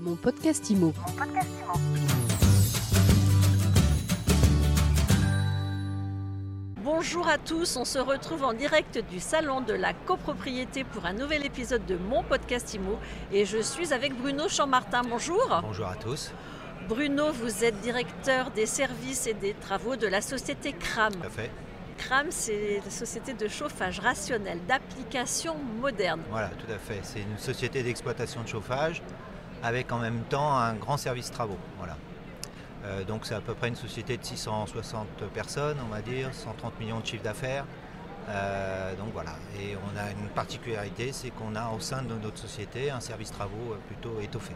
Mon podcast IMO. Bonjour à tous, on se retrouve en direct du salon de la copropriété pour un nouvel épisode de mon podcast IMO et je suis avec Bruno Chammartin. Bonjour. Bonjour à tous. Bruno, vous êtes directeur des services et des travaux de la société CRAM. Tout à fait. CRAM, c'est la société de chauffage rationnel d'application moderne. Voilà, tout à fait. C'est une société d'exploitation de chauffage avec en même temps un grand service travaux. Voilà. Euh, donc c'est à peu près une société de 660 personnes, on va dire, 130 millions de chiffre d'affaires. Euh, donc voilà. Et on a une particularité, c'est qu'on a au sein de notre société un service travaux euh, plutôt étoffé.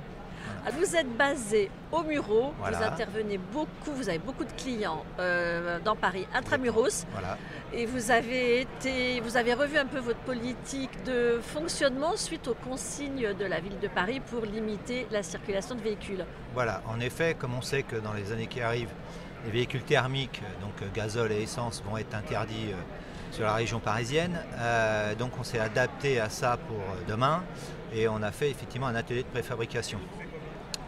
Vous êtes basé au Muro, Voilà. vous intervenez beaucoup, vous avez beaucoup de clients euh, dans Paris, intramuros, Voilà. et vous avez été, vous avez revu un peu votre politique de fonctionnement suite aux consignes de la ville de Paris pour limiter la circulation de véhicules. Voilà, en effet, comme on sait que dans les années qui arrivent, les véhicules thermiques, donc gazole et essence, vont être interdits euh, sur la région parisienne. Euh, donc on s'est adapté à ça pour euh, demain et on a fait effectivement un atelier de préfabrication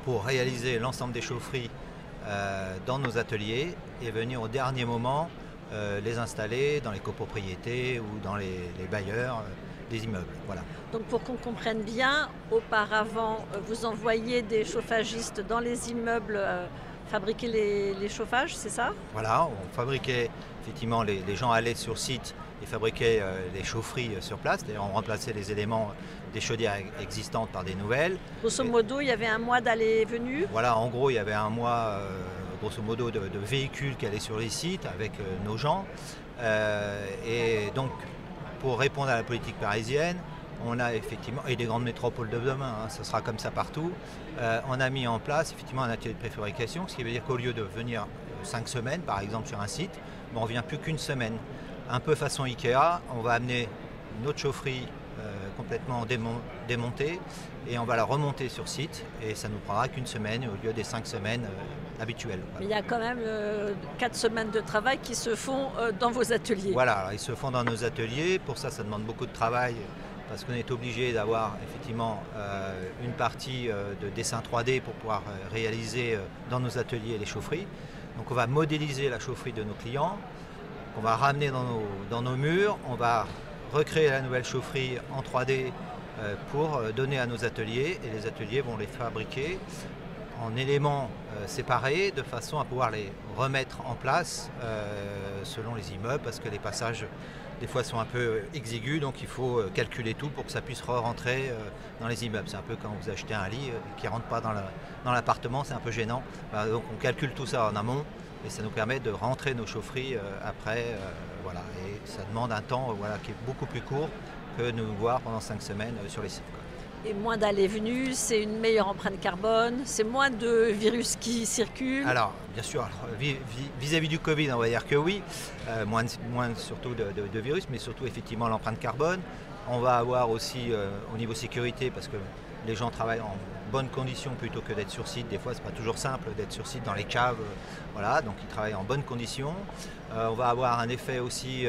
pour réaliser l'ensemble des chaufferies euh, dans nos ateliers et venir au dernier moment euh, les installer dans les copropriétés ou dans les, les bailleurs des immeubles. Voilà. Donc pour qu'on comprenne bien, auparavant, vous envoyiez des chauffagistes dans les immeubles fabriquer les, les chauffages, c'est ça? Voilà, on fabriquait, effectivement, les, les gens allaient sur site et fabriquaient euh, les chaufferies euh, sur place. D'ailleurs, on remplaçait les éléments des chaudières existantes par des nouvelles. Grosso Et- modo, il y avait un mois d'aller et venu. Voilà, en gros, il y avait un mois, euh, grosso modo, de, de véhicules qui allaient sur les sites avec euh, nos gens. Euh, et donc, pour répondre à la politique parisienne, on a effectivement, et des grandes métropoles de demain, hein, ce sera comme ça partout, euh, on a mis en place effectivement un atelier de préfabrication, ce qui veut dire qu'au lieu de venir euh, cinq semaines, par exemple, sur un site, on ne vient plus qu'une semaine. Un peu façon Ikea, on va amener notre chaufferie euh, complètement démon- démontée et on va la remonter sur site et ça nous prendra qu'une semaine au lieu des cinq semaines euh, habituelles. Mais il y a quand même euh, quatre semaines de travail qui se font dans vos ateliers. Voilà, alors, ils se font dans nos ateliers. Pour ça, ça demande beaucoup de travail parce qu'on est obligé d'avoir effectivement euh, une partie euh, de dessin 3D pour pouvoir euh, réaliser dans nos ateliers les chaufferies. Donc on va modéliser la chaufferie de nos clients, on va ramener dans nos, dans nos murs, on va recréer la nouvelle chaufferie en 3D euh, pour donner à nos ateliers. Et les ateliers vont les fabriquer en éléments euh, séparés de façon à pouvoir les remettre en place euh, selon les immeubles parce que les passages des fois sont un peu exigus donc il faut euh, calculer tout pour que ça puisse re-rentrer euh, dans les immeubles. C'est un peu quand vous achetez un lit qui ne rentre pas dans la- dans l'appartement, c'est un peu gênant. Voilà, donc on calcule tout ça en amont et ça nous permet de rentrer nos chaufferies après. voilà, et ça demande un temps voilà, qui est beaucoup plus court que nous voir pendant cinq semaines sur les sites. Et moins d'aller et venue, c'est une meilleure empreinte carbone, c'est moins de virus qui circulent. Alors, bien sûr, vis-à-vis du Covid, on va dire que oui, euh, moins, moins surtout de, virus, mais surtout effectivement l'empreinte carbone. On va avoir aussi euh, au niveau sécurité, parce que les gens travaillent en bonnes conditions plutôt que d'être sur site. Des fois, c'est pas toujours simple d'être sur site dans les caves. euh, voilà, donc ils travaillent en bonnes conditions. On va avoir un effet aussi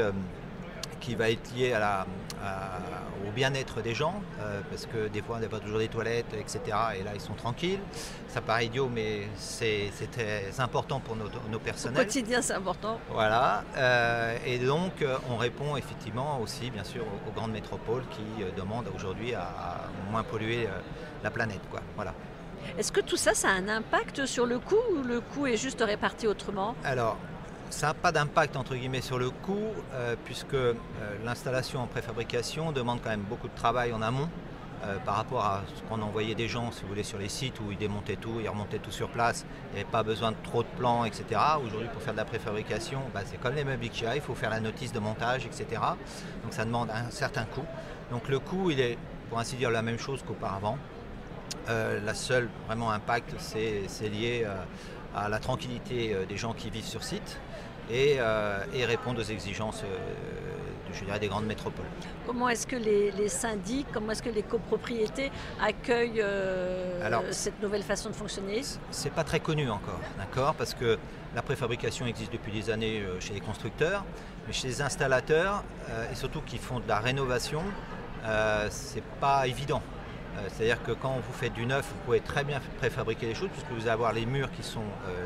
qui va être lié à la- à- au bien-être des gens, euh, parce que des fois on n'a pas toujours des toilettes, etc. Et là ils sont tranquilles. Ça paraît idiot, mais c'est très important pour nos, nos Au personnels. quotidien, c'est important. Voilà. euh, et donc euh, on répond effectivement aussi bien sûr aux, aux grandes métropoles qui euh, demandent aujourd'hui à, à moins polluer la planète. Quoi. Voilà. Est-ce que tout ça, ça a un impact sur le coût ou le coût est juste réparti autrement? Alors, ça n'a pas d'impact entre guillemets sur le coût, euh, puisque euh, l'installation en préfabrication demande quand même beaucoup de travail en amont euh, par rapport à ce qu'on envoyait des gens, si vous voulez, sur les sites où ils démontaient tout, ils remontaient tout sur place, il n'y avait pas besoin de trop de plans, etc. Aujourd'hui, pour faire de la préfabrication, bah, c'est comme les meubles Ikea, il faut faire la notice de montage, etc. Donc ça demande un certain coût. Donc le coût, il est, pour ainsi dire, la même chose qu'auparavant. La seule vraiment impact, c'est lié à la tranquillité euh, des gens qui vivent sur site et, euh, et répondre aux exigences euh, je dirais, des grandes métropoles. Comment est-ce que les, les syndics, comment est-ce que les copropriétés accueillent euh, Alors, cette nouvelle façon de fonctionner? C'est pas très connu encore, d'accord? Parce que la préfabrication existe depuis des années chez les constructeurs, mais chez les installateurs, euh, et surtout qui font de la rénovation, euh, c'est pas évident. C'est-à-dire que quand vous faites du neuf, vous pouvez très bien préfabriquer les choses puisque vous allez avoir les murs qui sont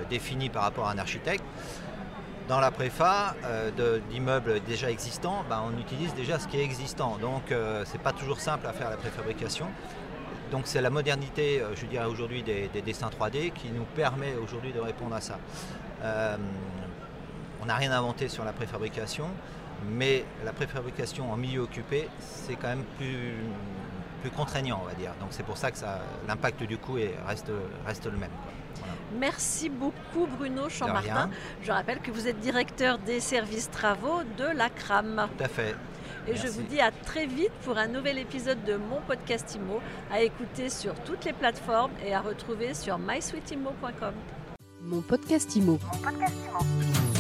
définis par rapport à un architecte. Dans la préfa d'immeubles déjà existants, ben, on utilise déjà ce qui est existant. Donc ce n'est pas toujours simple à faire la préfabrication. Donc c'est la modernité, je dirais aujourd'hui, des, dessins 3D qui nous permet aujourd'hui de répondre à ça. on n'a rien inventé sur la préfabrication mais la préfabrication en milieu occupé, c'est quand même plus, plus contraignant, on va dire. Donc c'est pour ça que l'impact du coût reste, reste le même. Merci beaucoup Bruno Chammartin. Je rappelle que vous êtes directeur des services travaux de la CRAM. Tout à fait. Et je vous dis à très vite pour un nouvel épisode de mon podcast IMO, à écouter sur toutes les plateformes et à retrouver sur mysweetimo.com. Mon podcast IMO. Mon podcast IMO.